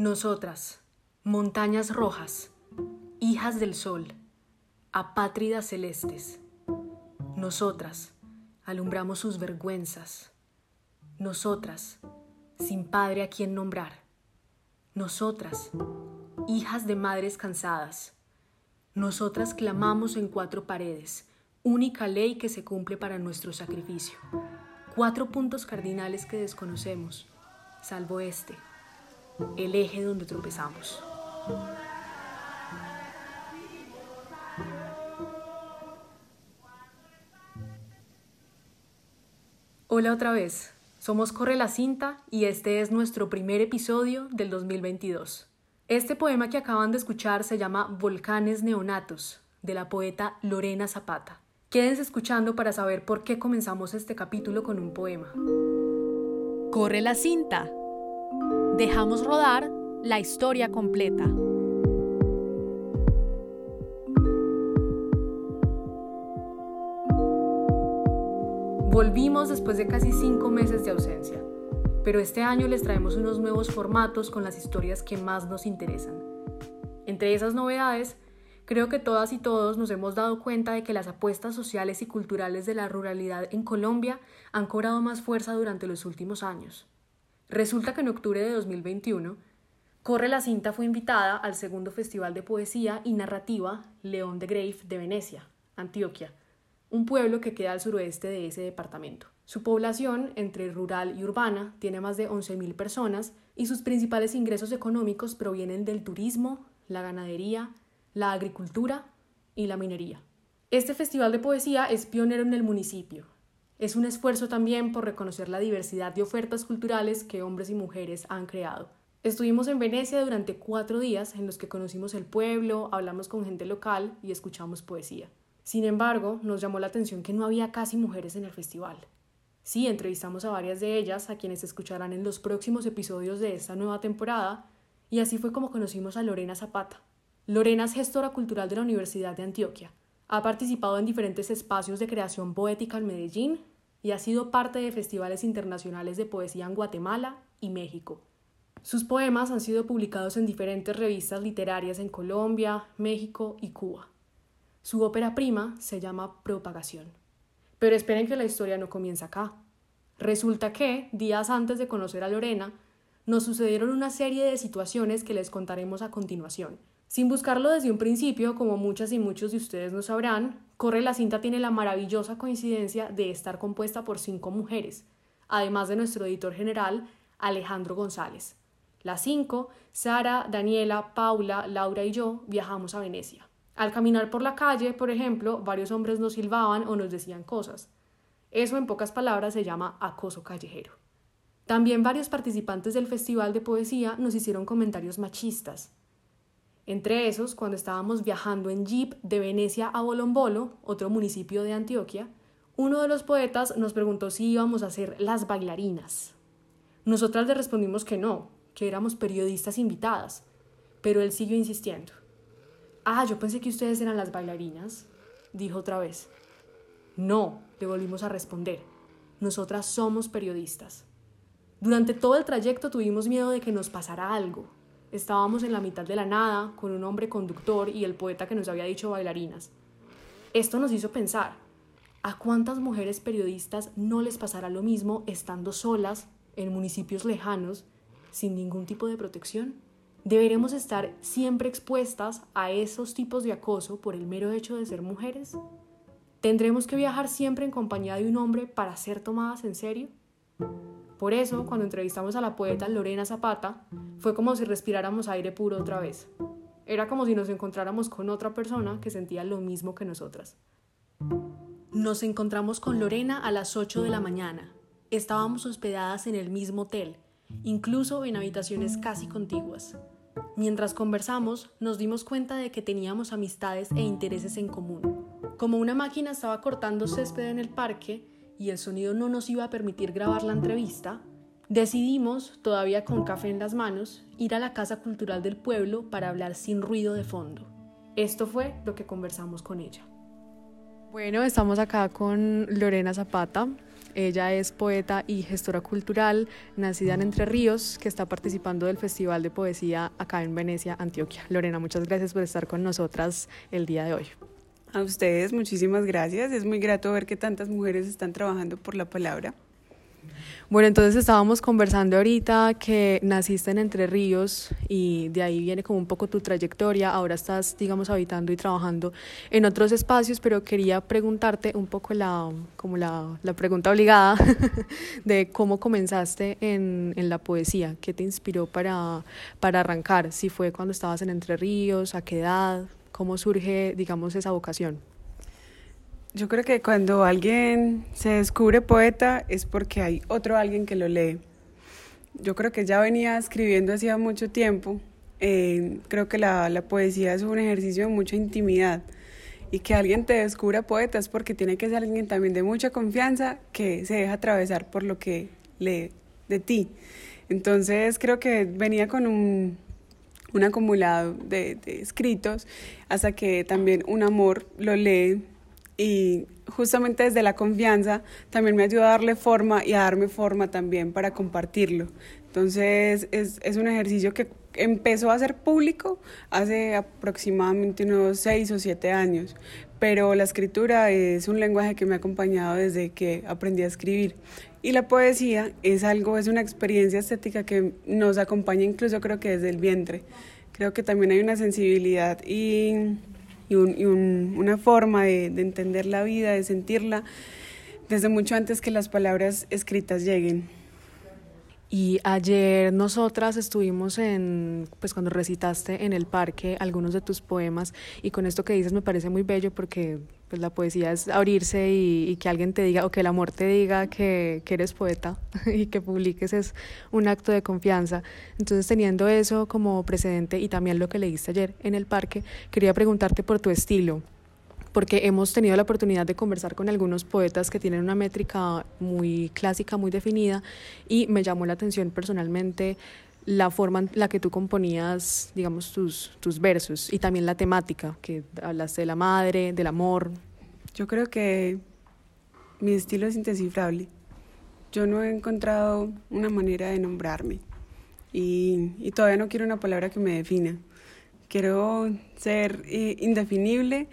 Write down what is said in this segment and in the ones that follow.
Nosotras, montañas rojas, hijas del sol, apátridas celestes. Nosotras, alumbramos sus vergüenzas. Nosotras, sin padre a quien nombrar. Nosotras, hijas de madres cansadas. Nosotras clamamos en cuatro paredes, única ley que se cumple para nuestro sacrificio. Cuatro puntos cardinales que desconocemos, salvo este el eje donde tropezamos. Hola otra vez, somos Corre la Cinta y este es nuestro primer episodio del 2022. Este poema que acaban de escuchar se llama Volcanes Neonatos, de la poeta Lorena Zapata. Quédense escuchando para saber por qué comenzamos este capítulo con un poema. Corre la cinta dejamos rodar la historia completa. Volvimos después de casi cinco meses de ausencia, pero este año les traemos unos nuevos formatos con las historias que más nos interesan. Entre esas novedades, creo que todas y todos nos hemos dado cuenta de que las apuestas sociales y culturales de la ruralidad en Colombia han cobrado más fuerza durante los últimos años. Resulta que en octubre de 2021, Corre la Cinta fue invitada al segundo Festival de Poesía y Narrativa León de Grave de Venecia, Antioquia, un pueblo que queda al suroeste de ese departamento. Su población, entre rural y urbana, tiene más de 11.000 personas y sus principales ingresos económicos provienen del turismo, la ganadería, la agricultura y la minería. Este festival de poesía es pionero en el municipio, es un esfuerzo también por reconocer la diversidad de ofertas culturales que hombres y mujeres han creado. Estuvimos en Venecia durante cuatro días en los que conocimos el pueblo, hablamos con gente local y escuchamos poesía. Sin embargo, nos llamó la atención que no había casi mujeres en el festival. Sí, entrevistamos a varias de ellas, a quienes escucharán en los próximos episodios de esta nueva temporada, y así fue como conocimos a Lorena Zapata. Lorena es gestora cultural de la Universidad de Antioquia. Ha participado en diferentes espacios de creación poética en Medellín, y ha sido parte de festivales internacionales de poesía en Guatemala y México. Sus poemas han sido publicados en diferentes revistas literarias en Colombia, México y Cuba. Su ópera prima se llama Propagación. Pero esperen que la historia no comienza acá. Resulta que, días antes de conocer a Lorena, nos sucedieron una serie de situaciones que les contaremos a continuación. Sin buscarlo desde un principio, como muchas y muchos de ustedes no sabrán, Corre la cinta tiene la maravillosa coincidencia de estar compuesta por cinco mujeres, además de nuestro editor general, Alejandro González. Las cinco, Sara, Daniela, Paula, Laura y yo, viajamos a Venecia. Al caminar por la calle, por ejemplo, varios hombres nos silbaban o nos decían cosas. Eso, en pocas palabras, se llama acoso callejero. También varios participantes del Festival de Poesía nos hicieron comentarios machistas. Entre esos, cuando estábamos viajando en jeep de Venecia a Bolombolo, otro municipio de Antioquia, uno de los poetas nos preguntó si íbamos a ser las bailarinas. Nosotras le respondimos que no, que éramos periodistas invitadas, pero él siguió insistiendo. Ah, yo pensé que ustedes eran las bailarinas, dijo otra vez. No, le volvimos a responder. Nosotras somos periodistas. Durante todo el trayecto tuvimos miedo de que nos pasara algo, Estábamos en la mitad de la nada, con un hombre conductor y el poeta que nos había dicho bailarinas. Esto nos hizo pensar, ¿a cuántas mujeres periodistas no les pasará lo mismo estando solas en municipios lejanos, sin ningún tipo de protección? ¿Deberemos estar siempre expuestas a esos tipos de acoso por el mero hecho de ser mujeres? ¿Tendremos que viajar siempre en compañía de un hombre para ser tomadas en serio? Por eso, cuando entrevistamos a la poeta Lorena Zapata, fue como si respiráramos aire puro otra vez. Era como si nos encontráramos con otra persona que sentía lo mismo que nosotras. Nos encontramos con Lorena a las 8 de la mañana. Estábamos hospedadas en el mismo hotel, incluso en habitaciones casi contiguas. Mientras conversamos, nos dimos cuenta de que teníamos amistades e intereses en común. Como una máquina estaba cortando césped en el parque, y el sonido no nos iba a permitir grabar la entrevista, decidimos, todavía con café en las manos, ir a la Casa Cultural del Pueblo para hablar sin ruido de fondo. Esto fue lo que conversamos con ella. Bueno, estamos acá con Lorena Zapata. Ella es poeta y gestora cultural, nacida en Entre Ríos, que está participando del Festival de Poesía acá en Venecia, Antioquia. Lorena, muchas gracias por estar con nosotras el día de hoy. A ustedes, muchísimas gracias. Es muy grato ver que tantas mujeres están trabajando por la palabra. Bueno, entonces estábamos conversando ahorita que naciste en Entre Ríos y de ahí viene como un poco tu trayectoria. Ahora estás, digamos, habitando y trabajando en otros espacios, pero quería preguntarte un poco la, como la, la pregunta obligada de cómo comenzaste en, en, la poesía. ¿Qué te inspiró para, para arrancar? Si fue cuando estabas en Entre Ríos, a qué edad, cómo surge, digamos, esa vocación. Yo creo que cuando alguien se descubre poeta es porque hay otro alguien que lo lee. Yo creo que ya venía escribiendo hacía mucho tiempo. Eh, creo que la, la, poesía es un ejercicio de mucha intimidad y que alguien te descubra poeta es porque tiene que ser alguien también de mucha confianza que se deja atravesar por lo que lee de ti. Entonces creo que venía con un, un acumulado de, escritos hasta que también un amor lo lee y justamente desde la confianza también me ayuda a darle forma y a darme forma también para compartirlo. Entonces es, es un ejercicio que empezó a ser público hace aproximadamente unos seis o siete años, pero la escritura es un lenguaje que me ha acompañado desde que aprendí a escribir. Y la poesía es algo, es una experiencia estética que nos acompaña incluso creo que desde el vientre. Creo que también hay una sensibilidad y y, una forma de, de entender la vida, de sentirla, desde mucho antes que las palabras escritas lleguen. Y ayer nosotras estuvimos en, pues cuando recitaste en el parque algunos de tus poemas y con esto que dices me parece muy bello porque pues la poesía es abrirse y, que alguien te diga o que el amor te diga que, que eres poeta y que publiques es un acto de confianza. Entonces teniendo eso como precedente y también lo que leíste ayer en el parque, quería preguntarte por tu estilo porque hemos tenido la oportunidad de conversar con algunos poetas que tienen una métrica muy clásica, muy definida, y me llamó la atención personalmente la forma en la que tú componías, digamos, tus, tus versos y también la temática, que hablaste de la madre, del amor. Yo creo que mi estilo es indescifrable. Yo no he encontrado una manera de nombrarme y, y todavía no quiero una palabra que me defina. Quiero ser eh, indefinible,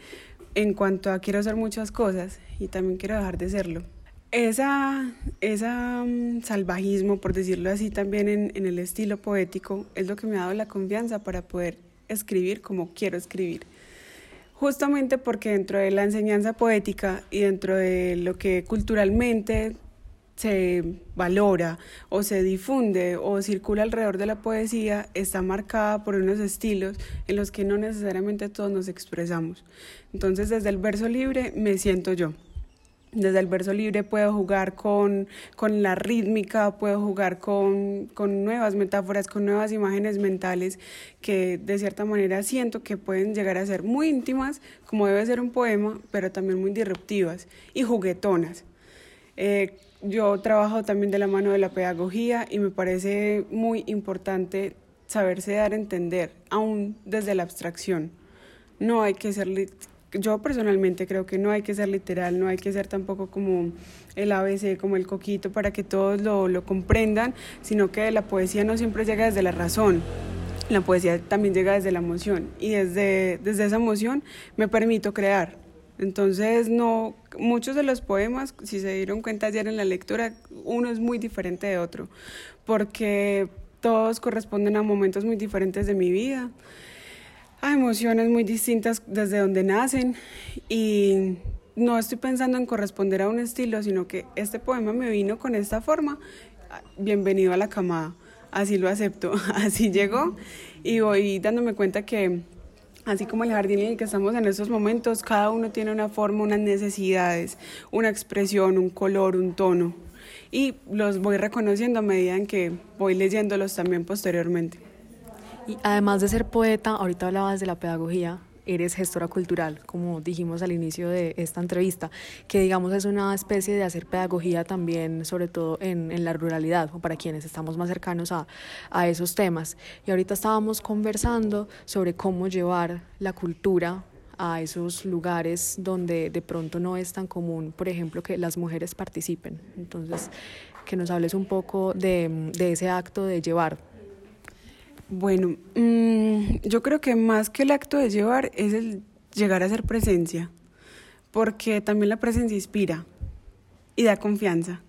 en cuanto a quiero hacer muchas cosas y también quiero dejar de serlo. Esa, esa mm, salvajismo, por decirlo así, también en, en el estilo poético, es lo que me ha dado la confianza para poder escribir como quiero escribir. Justamente porque dentro de la enseñanza poética y dentro de lo que culturalmente se valora o se difunde o circula alrededor de la poesía está marcada por unos estilos en los que no necesariamente todos nos expresamos. Entonces desde el verso libre me siento yo. Desde el verso libre puedo jugar con, con la rítmica, puedo jugar con, con nuevas metáforas, con nuevas imágenes mentales que de cierta manera siento que pueden llegar a ser muy íntimas, como debe ser un poema, pero también muy disruptivas y juguetonas. Eh, yo trabajo también de la mano de la pedagogía y me parece muy importante saberse dar a entender, aún desde la abstracción. No hay que ser, yo personalmente creo que no hay que ser literal, no hay que ser tampoco como el ABC, como el coquito para que todos lo, lo comprendan, sino que la poesía no siempre llega desde la razón. La poesía también llega desde la emoción y desde, desde esa emoción me permito crear. Entonces, no, muchos de los poemas, si se dieron cuenta ayer en la lectura, uno es muy diferente de otro, porque todos corresponden a momentos muy diferentes de mi vida, a emociones muy distintas desde donde nacen y no estoy pensando en corresponder a un estilo, sino que este poema me vino con esta forma, bienvenido a la camada, así lo acepto, así llegó y voy dándome cuenta que Así como el jardín en el que estamos en estos momentos, cada uno tiene una forma, unas necesidades, una expresión, un color, un tono. Y los voy reconociendo a medida en que voy leyéndolos también posteriormente. Y además de ser poeta, ahorita hablabas de la pedagogía, eres gestora cultural, como dijimos al inicio de esta entrevista, que digamos es una especie de hacer pedagogía también, sobre todo en, en la ruralidad o para quienes estamos más cercanos a, a esos temas. Y ahorita estábamos conversando sobre cómo llevar la cultura a esos lugares donde de pronto no es tan común, por ejemplo, que las mujeres participen. Entonces, que nos hables un poco de, de ese acto de llevar. Bueno, mmm, yo creo que más que el acto de llevar es el llegar a ser presencia, porque también la presencia inspira y da confianza.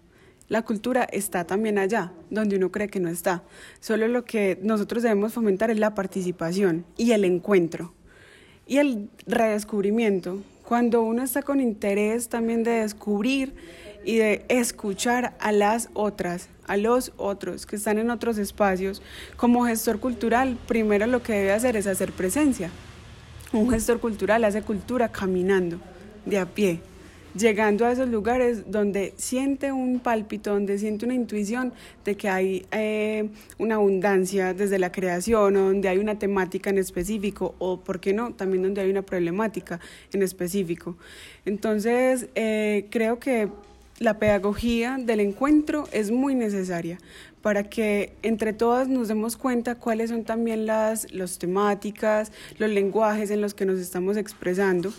La cultura está también allá, donde uno cree que no está. Solo lo que nosotros debemos fomentar es la participación y el encuentro y el redescubrimiento. Cuando uno está con interés también de descubrir y de escuchar a las otras, a los otros que están en otros espacios, como gestor cultural, primero lo que debe hacer es hacer presencia. Un gestor cultural hace cultura caminando, de a pie, llegando a esos lugares donde siente un pálpito, donde siente una intuición de que hay eh, una abundancia desde la creación, o donde hay una temática en específico, o, ¿por qué no?, también donde hay una problemática en específico. Entonces, eh, creo que la pedagogía del encuentro es muy necesaria para que entre todas nos demos cuenta cuáles son también las, las temáticas, los lenguajes en los que nos estamos expresando,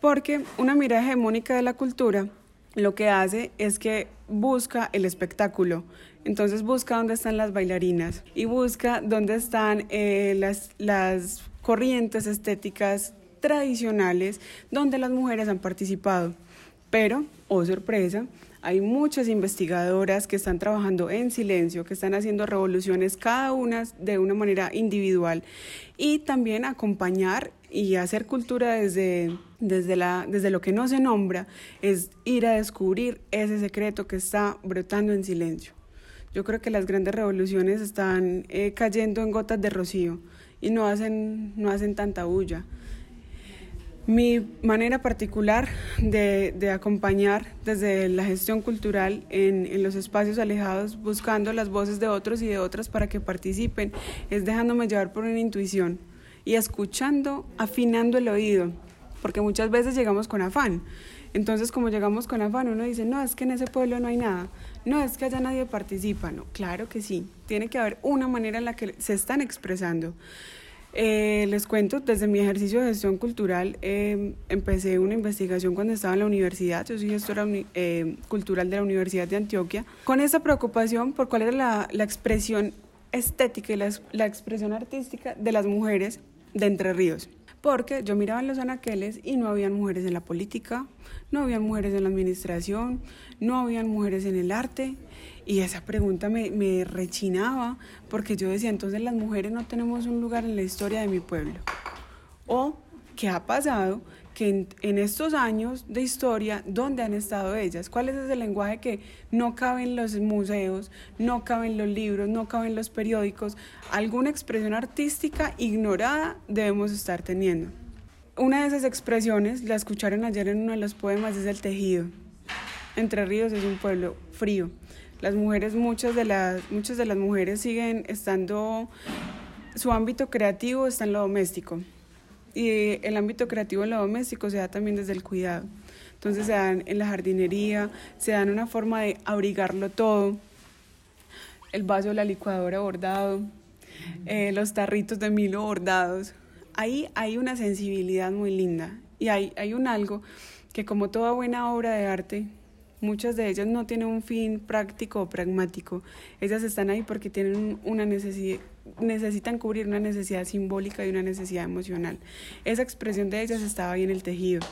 porque una mirada hegemónica de la cultura lo que hace es que busca el espectáculo. Entonces busca dónde están las bailarinas y busca dónde están eh, las, las corrientes estéticas tradicionales donde las mujeres han participado. Pero, oh sorpresa, hay muchas investigadoras que están trabajando en silencio, que están haciendo revoluciones cada una de una manera individual y también acompañar y hacer cultura desde, desde, la, desde lo que no se nombra es ir a descubrir ese secreto que está brotando en silencio. Yo creo que las grandes revoluciones están eh, cayendo en gotas de rocío y no hacen, no hacen tanta bulla. Mi manera particular de, de, acompañar desde la gestión cultural en, en, los espacios alejados, buscando las voces de otros y de otras para que participen, es dejándome llevar por una intuición y escuchando, afinando el oído, porque muchas veces llegamos con afán. Entonces, como llegamos con afán, uno dice, no, es que en ese pueblo no hay nada, no, es que allá nadie participa, no, claro que sí, tiene que haber una manera en la que se están expresando. Eh, les cuento, desde mi ejercicio de gestión cultural eh, empecé una investigación cuando estaba en la universidad, yo soy gestora eh, cultural de la Universidad de Antioquia, con esa preocupación por cuál era la, la expresión estética y la, la, expresión artística de las mujeres de Entre Ríos. Porque yo miraba en los anaqueles y no habían mujeres en la política, no habían mujeres en la administración, no habían mujeres en el arte, y esa pregunta me, me, rechinaba porque yo decía, entonces las mujeres no tenemos un lugar en la historia de mi pueblo. O, ¿qué ha pasado? Que en, estos años de historia, ¿dónde han estado ellas? ¿Cuál es ese lenguaje que no cabe en los museos, no cabe en los libros, no cabe en los periódicos? Alguna expresión artística ignorada debemos estar teniendo. Una de esas expresiones, la escucharon ayer en uno de los poemas, es el tejido. Entre Ríos es un pueblo frío las mujeres, muchas de las, muchas de las mujeres siguen estando, su ámbito creativo está en lo doméstico. Y el ámbito creativo en lo doméstico se da también desde el cuidado. Entonces se dan en la jardinería, se dan una forma de abrigarlo todo. El vaso de la licuadora bordado, eh, los tarritos de milo bordados. Ahí hay una sensibilidad muy linda y hay, hay un algo que como toda buena obra de arte Muchas de ellas no tienen un fin práctico o pragmático. Ellas están ahí porque tienen una necesidad, necesitan cubrir una necesidad simbólica y una necesidad emocional. Esa expresión de ellas estaba ahí en el tejido.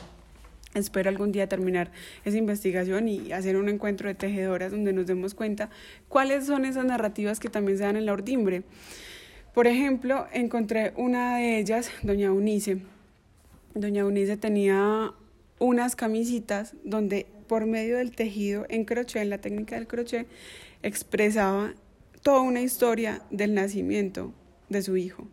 Espero algún día terminar esa investigación y hacer un encuentro de tejedoras donde nos demos cuenta cuáles son esas narrativas que también se dan en la ordimbre. Por ejemplo, encontré una de ellas, doña Unice. Doña Unice tenía unas camisitas donde por medio del tejido en crochet, en la técnica del crochet, expresaba toda una historia del nacimiento de su hijo.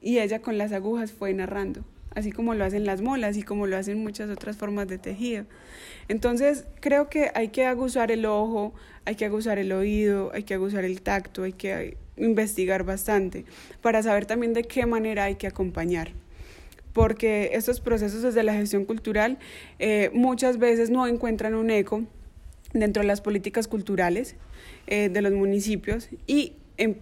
Y ella con las agujas fue narrando, así como lo hacen las molas y como lo hacen muchas otras formas de tejido. Entonces, creo que hay que aguzar el ojo, hay que aguzar el oído, hay que aguzar el tacto, hay que investigar bastante para saber también de qué manera hay que acompañar porque estos procesos desde la gestión cultural eh, muchas veces no encuentran un eco dentro de las políticas culturales eh, de los municipios y em,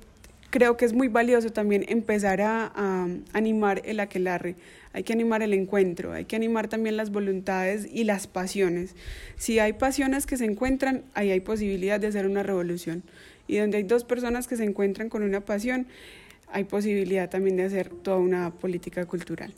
creo que es muy valioso también empezar a, animar el aquelarre, hay que animar el encuentro, hay que animar también las voluntades y las pasiones. Si hay pasiones que se encuentran, ahí hay posibilidad de hacer una revolución. Y donde hay dos personas que se encuentran con una pasión, hay posibilidad también de hacer toda una política cultural.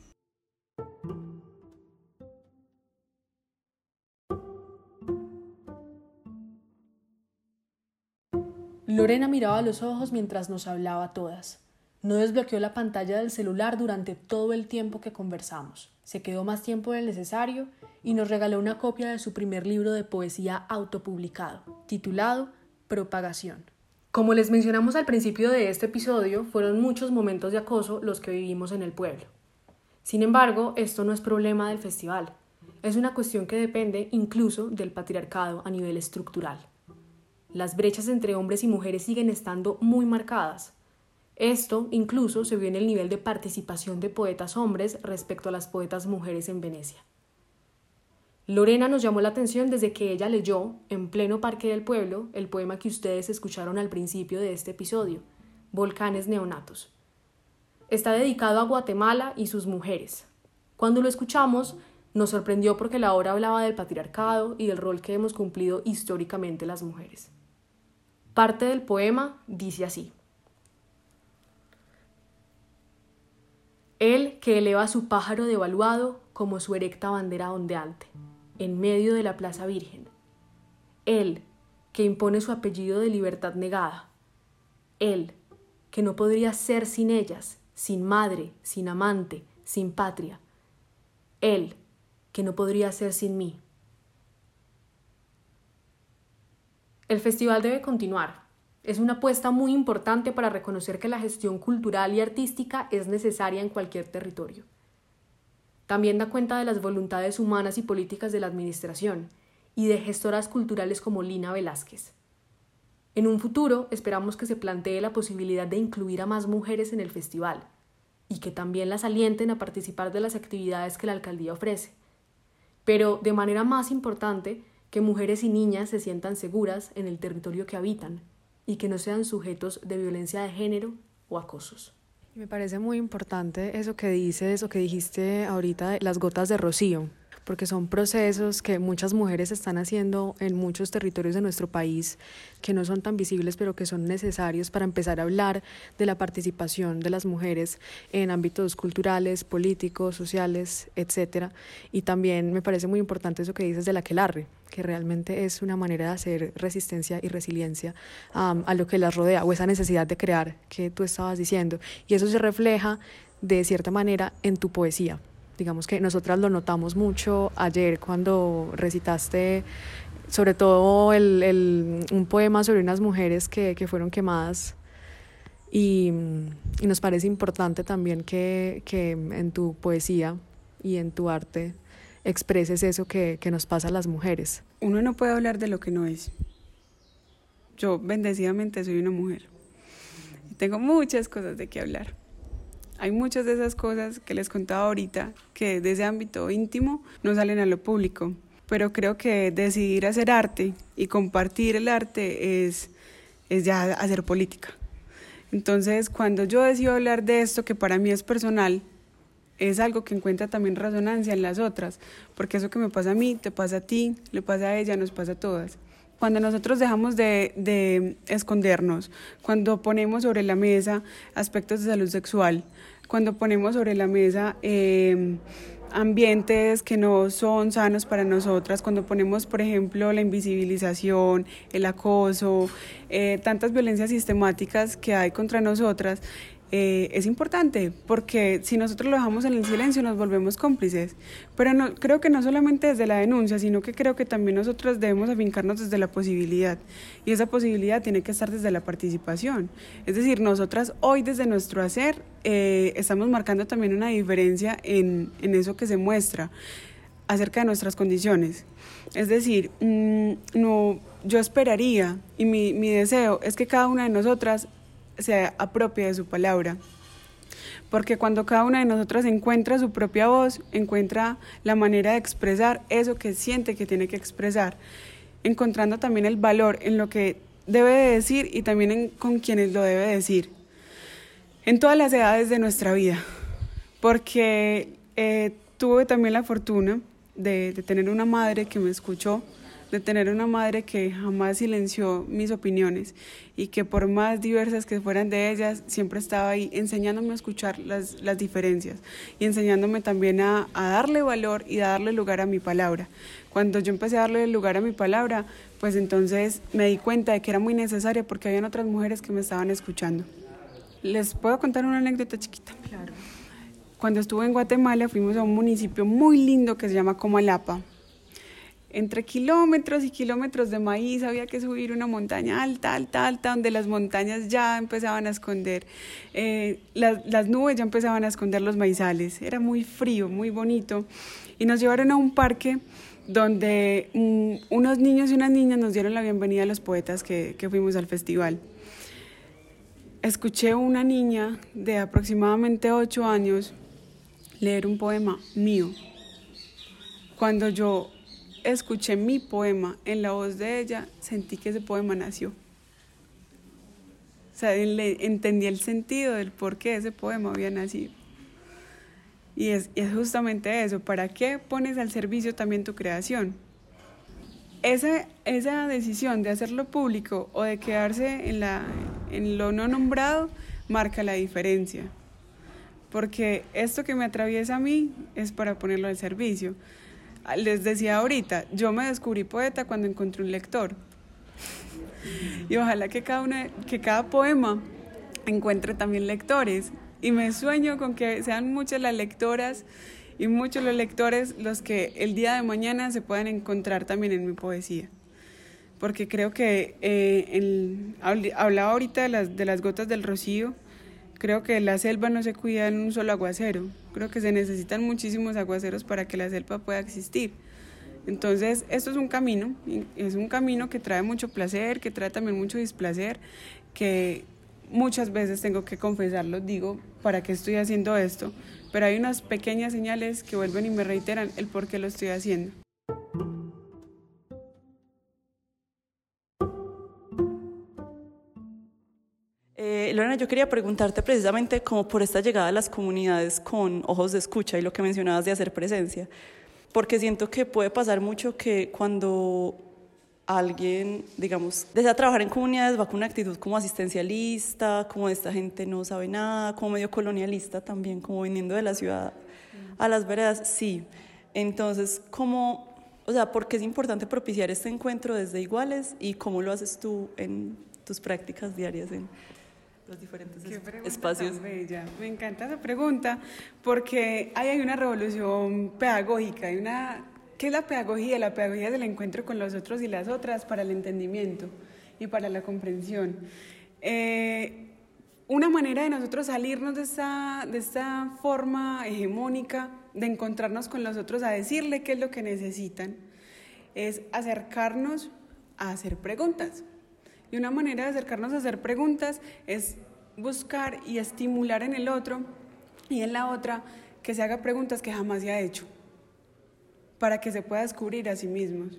Lorena miraba a los ojos mientras nos hablaba a todas. No desbloqueó la pantalla del celular durante todo el tiempo que conversamos. Se quedó más tiempo del necesario y nos regaló una copia de su primer libro de poesía autopublicado, titulado Propagación. Como les mencionamos al principio de este episodio, fueron muchos momentos de acoso los que vivimos en el pueblo. Sin embargo, esto no es problema del festival. Es una cuestión que depende incluso del patriarcado a nivel estructural. Las brechas entre hombres y mujeres siguen estando muy marcadas. Esto incluso se vio en el nivel de participación de poetas hombres respecto a las poetas mujeres en Venecia. Lorena nos llamó la atención desde que ella leyó, en pleno Parque del Pueblo, el poema que ustedes escucharon al principio de este episodio, Volcanes Neonatos. Está dedicado a Guatemala y sus mujeres. Cuando lo escuchamos, nos sorprendió porque la obra hablaba del patriarcado y del rol que hemos cumplido históricamente las mujeres. Parte del poema dice así. Él que eleva su pájaro devaluado como su erecta bandera ondeante, en medio de la plaza virgen. Él que impone su apellido de libertad negada. Él que no podría ser sin ellas, sin madre, sin amante, sin patria. Él que no podría ser sin mí. El festival debe continuar. Es una apuesta muy importante para reconocer que la gestión cultural y artística es necesaria en cualquier territorio. También da cuenta de las voluntades humanas y políticas de la Administración y de gestoras culturales como Lina Velázquez. En un futuro esperamos que se plantee la posibilidad de incluir a más mujeres en el festival y que también las alienten a participar de las actividades que la alcaldía ofrece. Pero, de manera más importante, que mujeres y niñas se sientan seguras en el territorio que habitan y que no sean sujetos de violencia de género o acosos. Me parece muy importante eso que dices o que dijiste ahorita las gotas de rocío, porque son procesos que muchas mujeres están haciendo en muchos territorios de nuestro país que no son tan visibles, pero que son necesarios para empezar a hablar de la participación de las mujeres en ámbitos culturales, políticos, sociales, etcétera. Y también me parece muy importante eso que dices del aquelarre, que realmente es una manera de hacer resistencia y resiliencia a lo que las rodea o esa necesidad de crear que tú estabas diciendo. Y eso se refleja de cierta manera en tu poesía. Digamos que nosotras lo notamos mucho ayer cuando recitaste sobre todo el, un poema sobre unas mujeres que, fueron quemadas y, nos parece importante también que, en tu poesía y en tu arte expreses eso que, que nos pasa a las mujeres. Uno no puede hablar de lo que no es. Yo bendecidamente soy una mujer y tengo muchas cosas de qué hablar. Hay muchas de esas cosas que les contaba ahorita que desde ese ámbito íntimo no salen a lo público, pero creo que decidir hacer arte y compartir el arte es, es ya hacer política. Entonces, cuando yo decido hablar de esto que para mí es personal, es algo que encuentra también resonancia en las otras, porque eso que me pasa a mí, te pasa a ti, le pasa a ella, nos pasa a todas. Cuando nosotros dejamos de, de escondernos, cuando ponemos sobre la mesa aspectos de salud sexual, cuando ponemos sobre la mesa em, ambientes que no son sanos para nosotras, cuando ponemos, por ejemplo, la invisibilización, el acoso, eh, tantas violencias sistemáticas que hay contra nosotras, eh, es importante porque si nosotros lo dejamos en el silencio nos volvemos cómplices. Pero no, creo que no solamente desde la denuncia, sino que creo que también nosotros debemos afincarnos desde la posibilidad. Y esa posibilidad tiene que estar desde la participación. Es decir, nosotras hoy desde nuestro hacer eh, estamos marcando también una diferencia en, en, eso que se muestra acerca de nuestras condiciones. Es decir, mm, no, yo esperaría y mi, mi deseo es que cada una de nosotras se apropia de su palabra. Porque cuando cada una de nosotras encuentra su propia voz, encuentra la manera de expresar eso que siente que tiene que expresar, encontrando también el valor en lo que debe de decir y también con quienes lo debe decir. en todas las edades de nuestra vida, porque eh, tuve también la fortuna de tener una madre que me escuchó, de tener una madre que jamás silenció mis opiniones y que por más diversas que fueran de ellas, siempre estaba ahí enseñándome a escuchar las, las diferencias y enseñándome también a, a, darle valor y a darle lugar a mi palabra. Cuando yo empecé a darle lugar a mi palabra, pues entonces me di cuenta de que era muy necesaria porque habían otras mujeres que me estaban escuchando. Les puedo contar una anécdota chiquita. Claro. Cuando estuve en Guatemala fuimos a un municipio muy lindo que se llama Comalapa entre kilómetros y kilómetros de maíz había que subir una montaña alta, alta, alta, donde las montañas ya empezaban a esconder, eh, las, las nubes ya empezaban a esconder los maizales, era muy frío, muy bonito, y nos llevaron a un parque donde um, unos niños y unas niñas nos dieron la bienvenida a los poetas que, que fuimos al festival. Escuché a una niña de aproximadamente ocho años leer un poema mío. Cuando yo escuché mi poema en la voz de ella, sentí que ese poema nació. O sea, le, entendí el sentido del por qué ese poema había nacido. Y es, es, justamente eso, ¿para qué pones al servicio también tu creación? Esa, esa decisión de hacerlo público o de quedarse en, la, en lo no nombrado marca la diferencia. Porque esto que me atraviesa a mí es para ponerlo al servicio les decía ahorita, yo me descubrí poeta cuando encontré un lector. Y ojalá que cada, una, que cada poema encuentre también lectores. Y me sueño con que sean muchas las lectoras y muchos los lectores los que el día de mañana se puedan encontrar también en mi poesía. Porque creo que eh, el, hablaba ahorita de las, de las gotas del rocío Creo que la selva no se cuida en un solo aguacero. Creo que se necesitan muchísimos aguaceros para que la selva pueda existir. Entonces, esto es un camino, es un camino que trae mucho placer, que trae también mucho displacer, que muchas veces tengo que confesarlo, digo, ¿para qué estoy haciendo esto? Pero hay unas pequeñas señales que vuelven y me reiteran el por qué lo estoy haciendo. Lorena, yo quería preguntarte precisamente como por esta llegada a las comunidades con ojos de escucha y lo que mencionabas de hacer presencia, porque siento que puede pasar mucho que cuando alguien, digamos, desea trabajar en comunidades va con una actitud como asistencialista, como esta gente no sabe nada, como medio colonialista también, como viniendo de la ciudad a las veredas, sí. Entonces, ¿cómo, o sea, por qué es importante propiciar este encuentro desde iguales y cómo lo haces tú en tus prácticas diarias los diferentes Qué espacios. Tan bella. Me encanta esa pregunta porque ahí hay una revolución pedagógica, hay una ¿qué es la pedagogía? La pedagogía es el encuentro con los otros y las otras para el entendimiento y para la comprensión. Eh, una manera de nosotros salirnos de esta, de esta forma hegemónica de encontrarnos con los otros a decirle qué es lo que necesitan es acercarnos a hacer preguntas. Y una manera de acercarnos a hacer preguntas es buscar y estimular en el otro y en la otra que se haga preguntas que jamás se ha hecho, para que se pueda descubrir a sí mismos.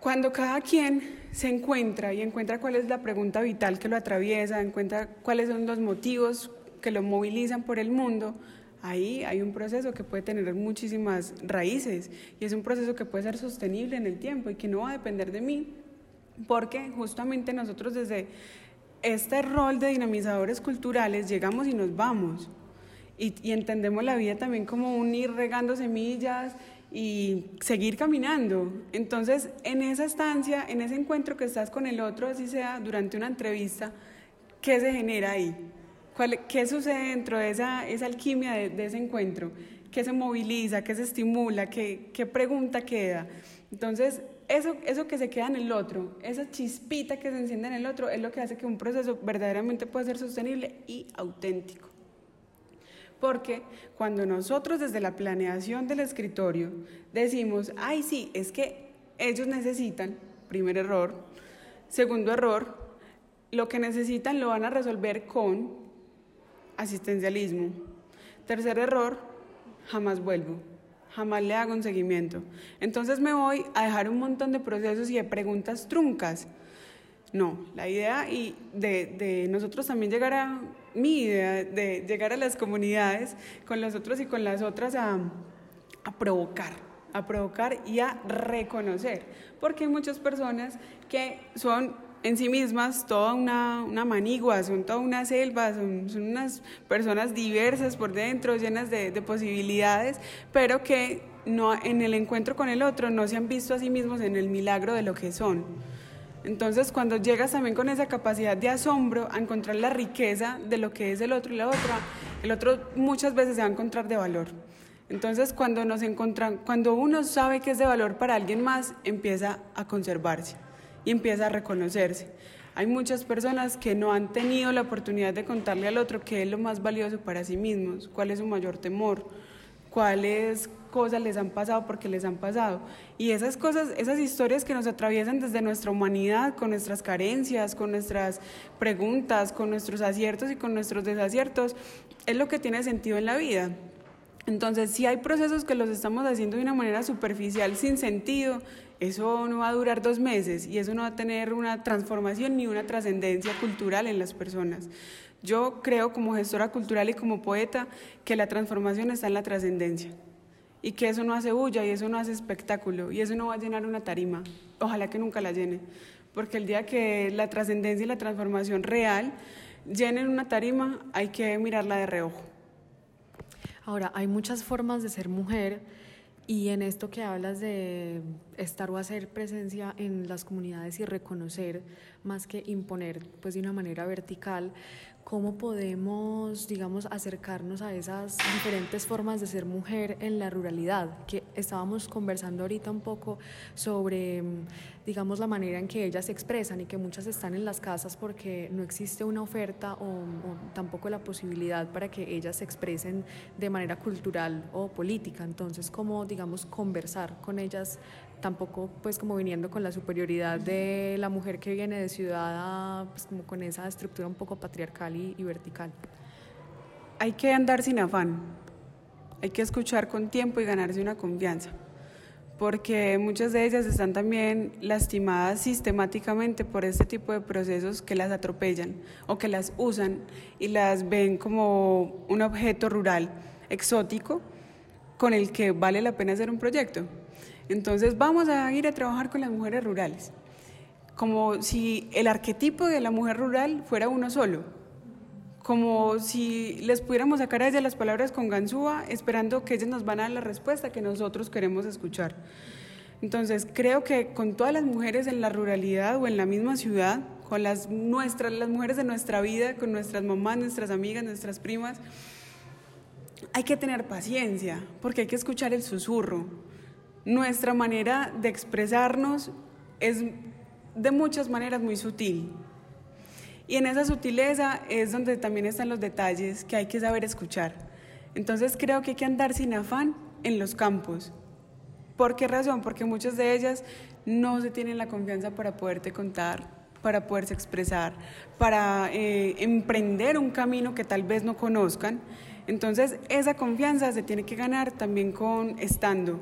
Cuando cada quien se encuentra y encuentra cuál es la pregunta vital que lo atraviesa, encuentra cuáles son los motivos que lo movilizan por el mundo, ahí hay un proceso que puede tener muchísimas raíces y es un proceso que puede ser sostenible en el tiempo y que no va a depender de mí, porque justamente nosotros desde este rol de dinamizadores culturales llegamos y nos vamos y, y, entendemos la vida también como un ir regando semillas y seguir caminando. Entonces, en esa estancia, en ese encuentro que estás con el otro, así sea durante una entrevista, ¿qué se genera ahí? ¿Cuál, ¿Qué sucede dentro de esa, esa alquimia de, de, ese encuentro? ¿Qué se moviliza? ¿Qué se estimula? ¿Qué, qué pregunta queda? Entonces, eso, eso que se queda en el otro, esa chispita que se enciende en el otro, es lo que hace que un proceso verdaderamente pueda ser sostenible y auténtico. Porque cuando nosotros desde la planeación del escritorio decimos, ay sí, es que ellos necesitan, primer error, segundo error, lo que necesitan lo van a resolver con asistencialismo. Tercer error, jamás vuelvo jamás le hago un seguimiento. Entonces me voy a dejar un montón de procesos y de preguntas truncas. No, la idea y de, de, nosotros también llegar a, mi idea de llegar a las comunidades con los otros y con las otras a, a provocar, a provocar y a reconocer, porque hay muchas personas que son en sí mismas toda una, una manigua, son toda una selva, son, son, unas personas diversas por dentro, llenas de, de, posibilidades, pero que no, en el encuentro con el otro no se han visto a sí mismos en el milagro de lo que son. Entonces, cuando llegas también con esa capacidad de asombro a encontrar la riqueza de lo que es el otro y la otra, el otro muchas veces se va a encontrar de valor. Entonces, cuando nos encontran, cuando uno sabe que es de valor para alguien más, empieza a conservarse y empieza a reconocerse. Hay muchas personas que no han tenido la oportunidad de contarle al otro qué es lo más valioso para sí mismos, cuál es su mayor temor, cuáles cosas les han pasado porque les han pasado. Y esas cosas, esas historias que nos atraviesan desde nuestra humanidad, con nuestras carencias, con nuestras preguntas, con nuestros aciertos y con nuestros desaciertos, es lo que tiene sentido en la vida. Entonces, si hay procesos que los estamos haciendo de una manera superficial, sin sentido, eso no va a durar dos meses y eso no va a tener una transformación ni una trascendencia cultural en las personas. Yo creo como gestora cultural y como poeta que la transformación está en la trascendencia y que eso no hace bulla y eso no hace espectáculo y eso no va a llenar una tarima. Ojalá que nunca la llene, porque el día que la trascendencia y la transformación real llenen una tarima hay que mirarla de reojo. Ahora, hay muchas formas de ser mujer y en esto que hablas de estar o hacer presencia en las comunidades y reconocer más que imponer, pues de una manera vertical, ¿cómo podemos, digamos, acercarnos a esas diferentes formas de ser mujer en la ruralidad? Que estábamos conversando ahorita un poco sobre, digamos, la manera en que ellas se expresan y que muchas están en las casas porque no existe una oferta o, tampoco la posibilidad para que ellas se expresen de manera cultural o política. Entonces, ¿cómo, digamos, conversar con ellas tampoco pues como viniendo con la superioridad de la mujer que viene de ciudad pues como con esa estructura un poco patriarcal y, vertical. Hay que andar sin afán, hay que escuchar con tiempo y ganarse una confianza, porque muchas de ellas están también lastimadas sistemáticamente por este tipo de procesos que las atropellan o que las usan y las ven como un objeto rural exótico con el que vale la pena hacer un proyecto. Entonces vamos a ir a trabajar con las mujeres rurales, como si el arquetipo de la mujer rural fuera uno solo, como si les pudiéramos sacar a ellas las palabras con ganzúa, esperando que ellas nos van a dar la respuesta que nosotros queremos escuchar. Entonces creo que con todas las mujeres en la ruralidad o en la misma ciudad, con las, nuestras, las mujeres de nuestra vida, con nuestras mamás, nuestras amigas, nuestras primas, hay que tener paciencia, porque hay que escuchar el susurro nuestra manera de expresarnos es de muchas maneras muy sutil. Y en esa sutileza es donde también están los detalles que hay que saber escuchar. Entonces creo que hay que andar sin afán en los campos. ¿Por qué razón? Porque muchas de ellas no se tienen la confianza para poderte contar, para poderse expresar, para eh, emprender un camino que tal vez no conozcan. Entonces esa confianza se tiene que ganar también con estando.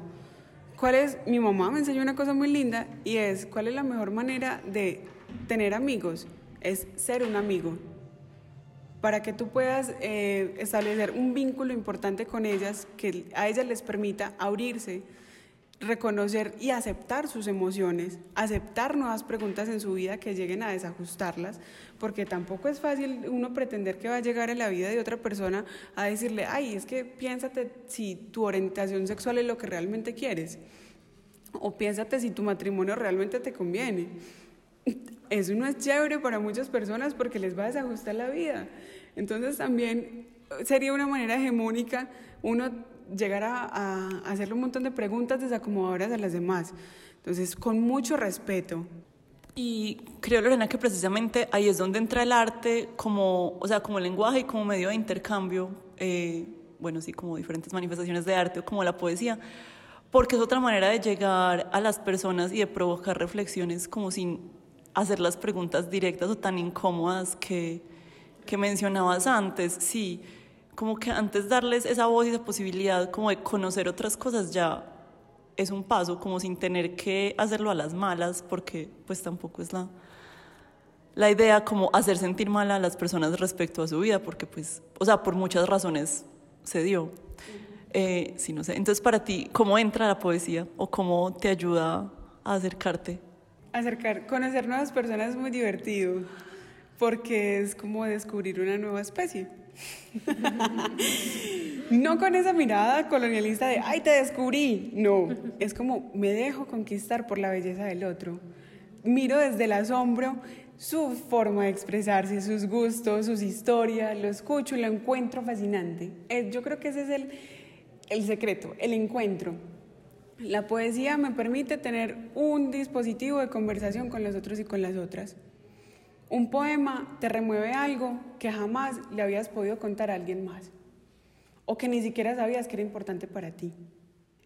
¿Cuál es? Mi mamá me enseñó una cosa muy linda y es, ¿cuál es la mejor manera de tener amigos? Es ser un amigo. Para que tú puedas eh, establecer un vínculo importante con ellas, que a ellas les permita abrirse, reconocer y aceptar sus emociones, aceptar nuevas preguntas en su vida que lleguen a desajustarlas, porque tampoco es fácil uno pretender que va a llegar en la vida de otra persona a decirle, ay, es que piénsate si tu orientación sexual es lo que realmente quieres, o piénsate si tu matrimonio realmente te conviene. Eso no es chévere para muchas personas porque les va a desajustar la vida. Entonces también sería una manera hegemónica uno llegar a, a, hacerle un montón de preguntas desacomodadoras a las demás. Entonces, con mucho respeto. Y creo, Lorena, que precisamente ahí es donde entra el arte como, o sea, como lenguaje y como medio de intercambio, eh, bueno, sí, como diferentes manifestaciones de arte o como la poesía, porque es otra manera de llegar a las personas y de provocar reflexiones como sin hacer las preguntas directas o tan incómodas que, que mencionabas antes. Sí, como que antes darles esa voz y esa posibilidad como de conocer otras cosas ya es un paso como sin tener que hacerlo a las malas porque pues tampoco es la, la idea como hacer sentir mal a las personas respecto a su vida, porque pues, o sea, por muchas razones se dio. Eh, sí, no sé. Entonces, para ti, ¿cómo entra la poesía o cómo te ayuda a acercarte? Acercar, conocer nuevas personas es muy divertido, porque es como descubrir una nueva especie. no con esa mirada colonialista de, ay, te descubrí. No, es como me dejo conquistar por la belleza del otro. Miro desde el asombro su forma de expresarse, sus gustos, sus historias, lo escucho y lo encuentro fascinante. Yo creo que ese es el, el secreto, el encuentro. La poesía me permite tener un dispositivo de conversación con los otros y con las otras. Un poema te remueve algo que jamás le habías podido contar a alguien más o que ni siquiera sabías que era importante para ti.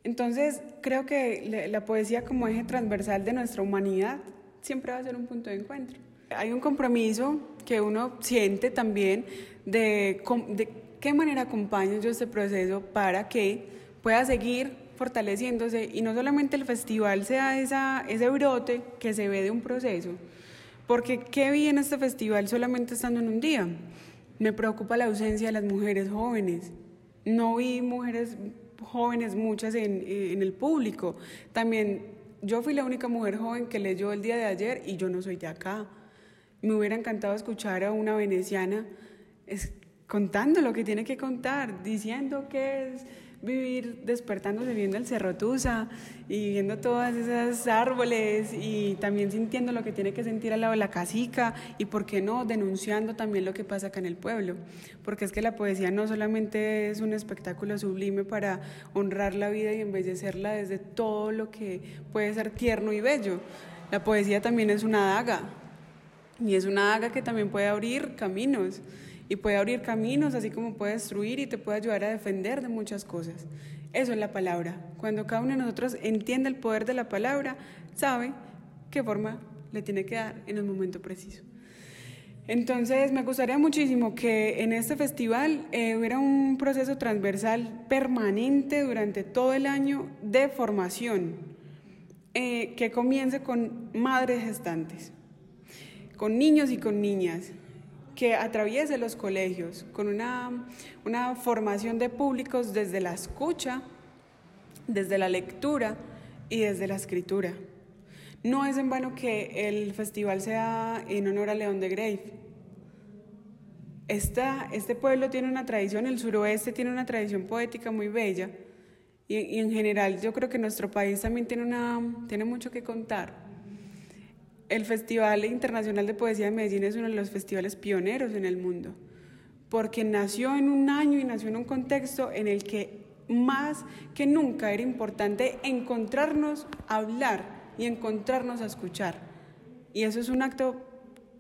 Entonces, creo que la poesía como eje transversal de nuestra humanidad siempre va a ser un punto de encuentro. Hay un compromiso que uno siente también de, de qué manera acompaño yo este proceso para que pueda seguir fortaleciéndose y no solamente el festival sea esa, ese brote que se ve de un proceso, porque ¿qué vi en este festival solamente estando en un día? Me preocupa la ausencia de las mujeres jóvenes. No vi mujeres jóvenes muchas en, en, el público. También yo fui la única mujer joven que leyó el día de ayer y yo no soy de acá. Me hubiera encantado escuchar a una veneciana contando lo que tiene que contar, diciendo que es vivir despertándose viendo el Cerro Tusa y viendo todas esas árboles y también sintiendo lo que tiene que sentir al lado de la casica y, por qué no, denunciando también lo que pasa acá en el pueblo. Porque es que la poesía no solamente es un espectáculo sublime para honrar la vida y embellecerla desde todo lo que puede ser tierno y bello. La poesía también es una daga y es una daga que también puede abrir caminos y puede abrir caminos, así como puede destruir y te puede ayudar a defender de muchas cosas. Eso es la palabra. Cuando cada uno de nosotros entiende el poder de la palabra, sabe qué forma le tiene que dar en el momento preciso. Entonces, me gustaría muchísimo que en este festival eh, hubiera un proceso transversal permanente durante todo el año de formación, eh, que comience con madres gestantes, con niños y con niñas, que atraviese los colegios con una, una formación de públicos desde la escucha, desde la lectura y desde la escritura. No es en vano que el festival sea en honor a León de Grave. Esta, este pueblo tiene una tradición, el suroeste tiene una tradición poética muy bella y, y, en general yo creo que nuestro país también tiene, una, tiene mucho que contar. El Festival Internacional de Poesía de Medellín es uno de los festivales pioneros en el mundo, porque nació en un año y nació en un contexto en el que más que nunca era importante encontrarnos a hablar y encontrarnos a escuchar. Y eso es un acto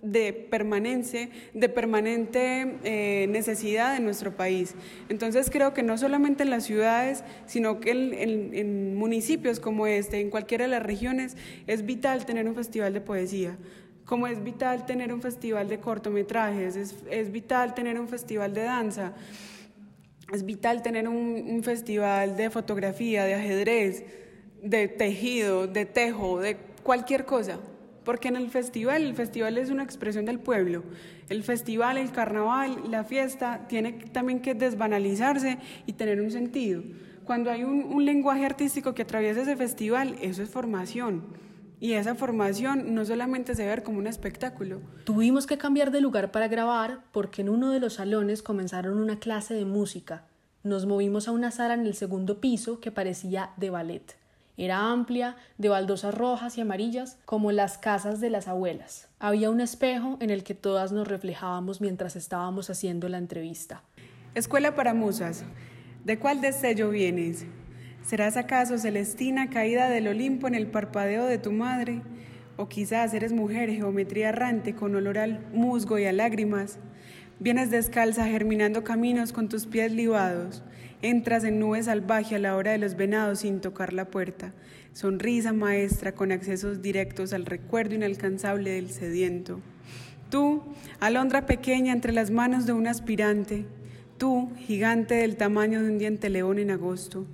de permanencia, de permanente eh, necesidad de nuestro país. Entonces creo que no solamente en las ciudades, sino que en, municipios como este, en cualquiera de las regiones, es vital tener un festival de poesía como es vital tener un festival de cortometrajes, es, es vital tener un festival de danza, es vital tener un, festival de fotografía, de ajedrez, de tejido, de tejo, de cualquier cosa. Porque en el festival, el festival es una expresión del pueblo. El festival, el carnaval, la fiesta, tiene también que desbanalizarse y tener un sentido. Cuando hay un, lenguaje artístico que atraviesa ese festival, eso es formación. Y esa formación no solamente se ve como un espectáculo. Tuvimos que cambiar de lugar para grabar porque en uno de los salones comenzaron una clase de música. Nos movimos a una sala en el segundo piso que parecía de ballet. Era amplia, de baldosas rojas y amarillas, como las casas de las abuelas. Había un espejo en el que todas nos reflejábamos mientras estábamos haciendo la entrevista. Escuela para musas. ¿De cuál destello vienes? ¿Serás acaso Celestina caída del Olimpo en el parpadeo de tu madre? ¿O quizás eres mujer geometría errante con olor al musgo y a lágrimas? Vienes descalza germinando caminos con tus pies libados. Entras en nube salvaje a la hora de los venados sin tocar la puerta. Sonrisa maestra con accesos directos al recuerdo inalcanzable del sediento. Tú, alondra pequeña entre las manos de un aspirante. Tú, gigante del tamaño de un diente león en agosto.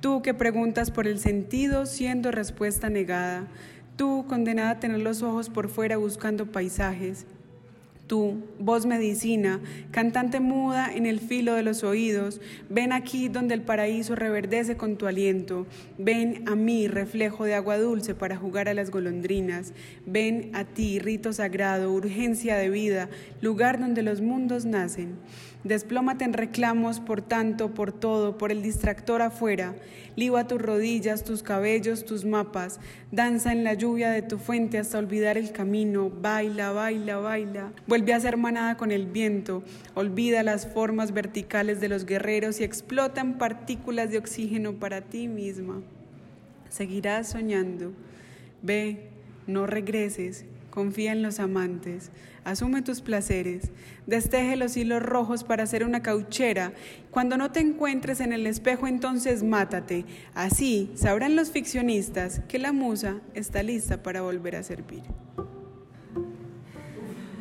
Tú que preguntas por el sentido siendo respuesta negada. Tú, condenada a tener los ojos por fuera buscando paisajes. Tú, voz medicina, cantante muda en el filo de los oídos, ven aquí donde el paraíso reverdece con tu aliento. Ven a mí, reflejo de agua dulce para jugar a las golondrinas. Ven a ti, rito sagrado, urgencia de vida, lugar donde los mundos nacen. Desplómate en reclamos por tanto, por todo, por el distractor afuera. Liba tus rodillas, tus cabellos, tus mapas. Danza en la lluvia de tu fuente hasta olvidar el camino. Baila, baila, baila. Vuelve a ser manada con el viento. Olvida las formas verticales de los guerreros y explota en partículas de oxígeno para ti misma. Seguirás soñando. Ve, no regreses. Confía en los amantes, asume tus placeres, desteje los hilos rojos para hacer una cauchera. Cuando no te encuentres en el espejo, entonces mátate. Así sabrán los ficcionistas que la musa está lista para volver a servir.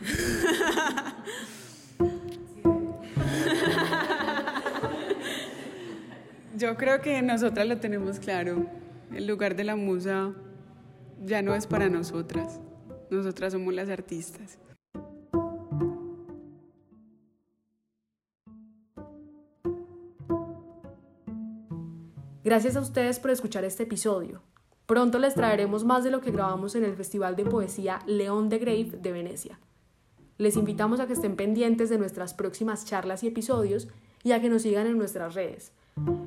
Yo creo que nosotras lo tenemos claro. El lugar de la musa ya no es para nosotras. Nosotras somos las artistas. Gracias a ustedes por escuchar este episodio. Pronto les traeremos más de lo que grabamos en el Festival de Poesía León de Grave de Venecia. Les invitamos a que estén pendientes de nuestras próximas charlas y episodios y a que nos sigan en nuestras redes.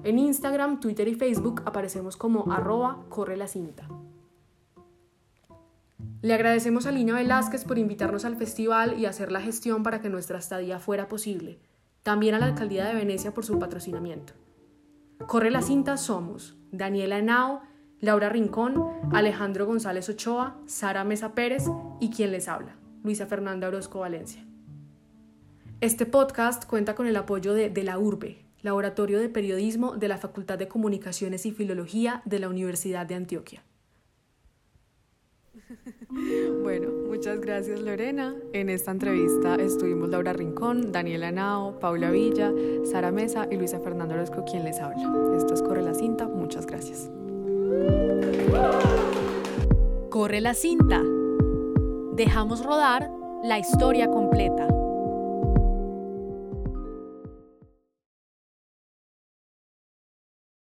En Instagram, Twitter y Facebook aparecemos como arroba corre la cinta. Le agradecemos a Lina Velázquez por invitarnos al festival y hacer la gestión para que nuestra estadía fuera posible. También a la Alcaldía de Venecia por su patrocinamiento. Corre la cinta somos Daniela Henao, Laura Rincón, Alejandro González Ochoa, Sara Mesa Pérez y quien les habla, Luisa Fernanda Orozco Valencia. Este podcast cuenta con el apoyo de De la Urbe, Laboratorio de Periodismo de la Facultad de Comunicaciones y Filología de la Universidad de Antioquia. Bueno, muchas gracias Lorena. En esta entrevista estuvimos Laura Rincón, Daniela Nao, Paula Villa, Sara Mesa y Luisa Fernanda Orozco quien les habla. Esto es Corre la Cinta, muchas gracias. Corre la cinta. Dejamos rodar la historia completa.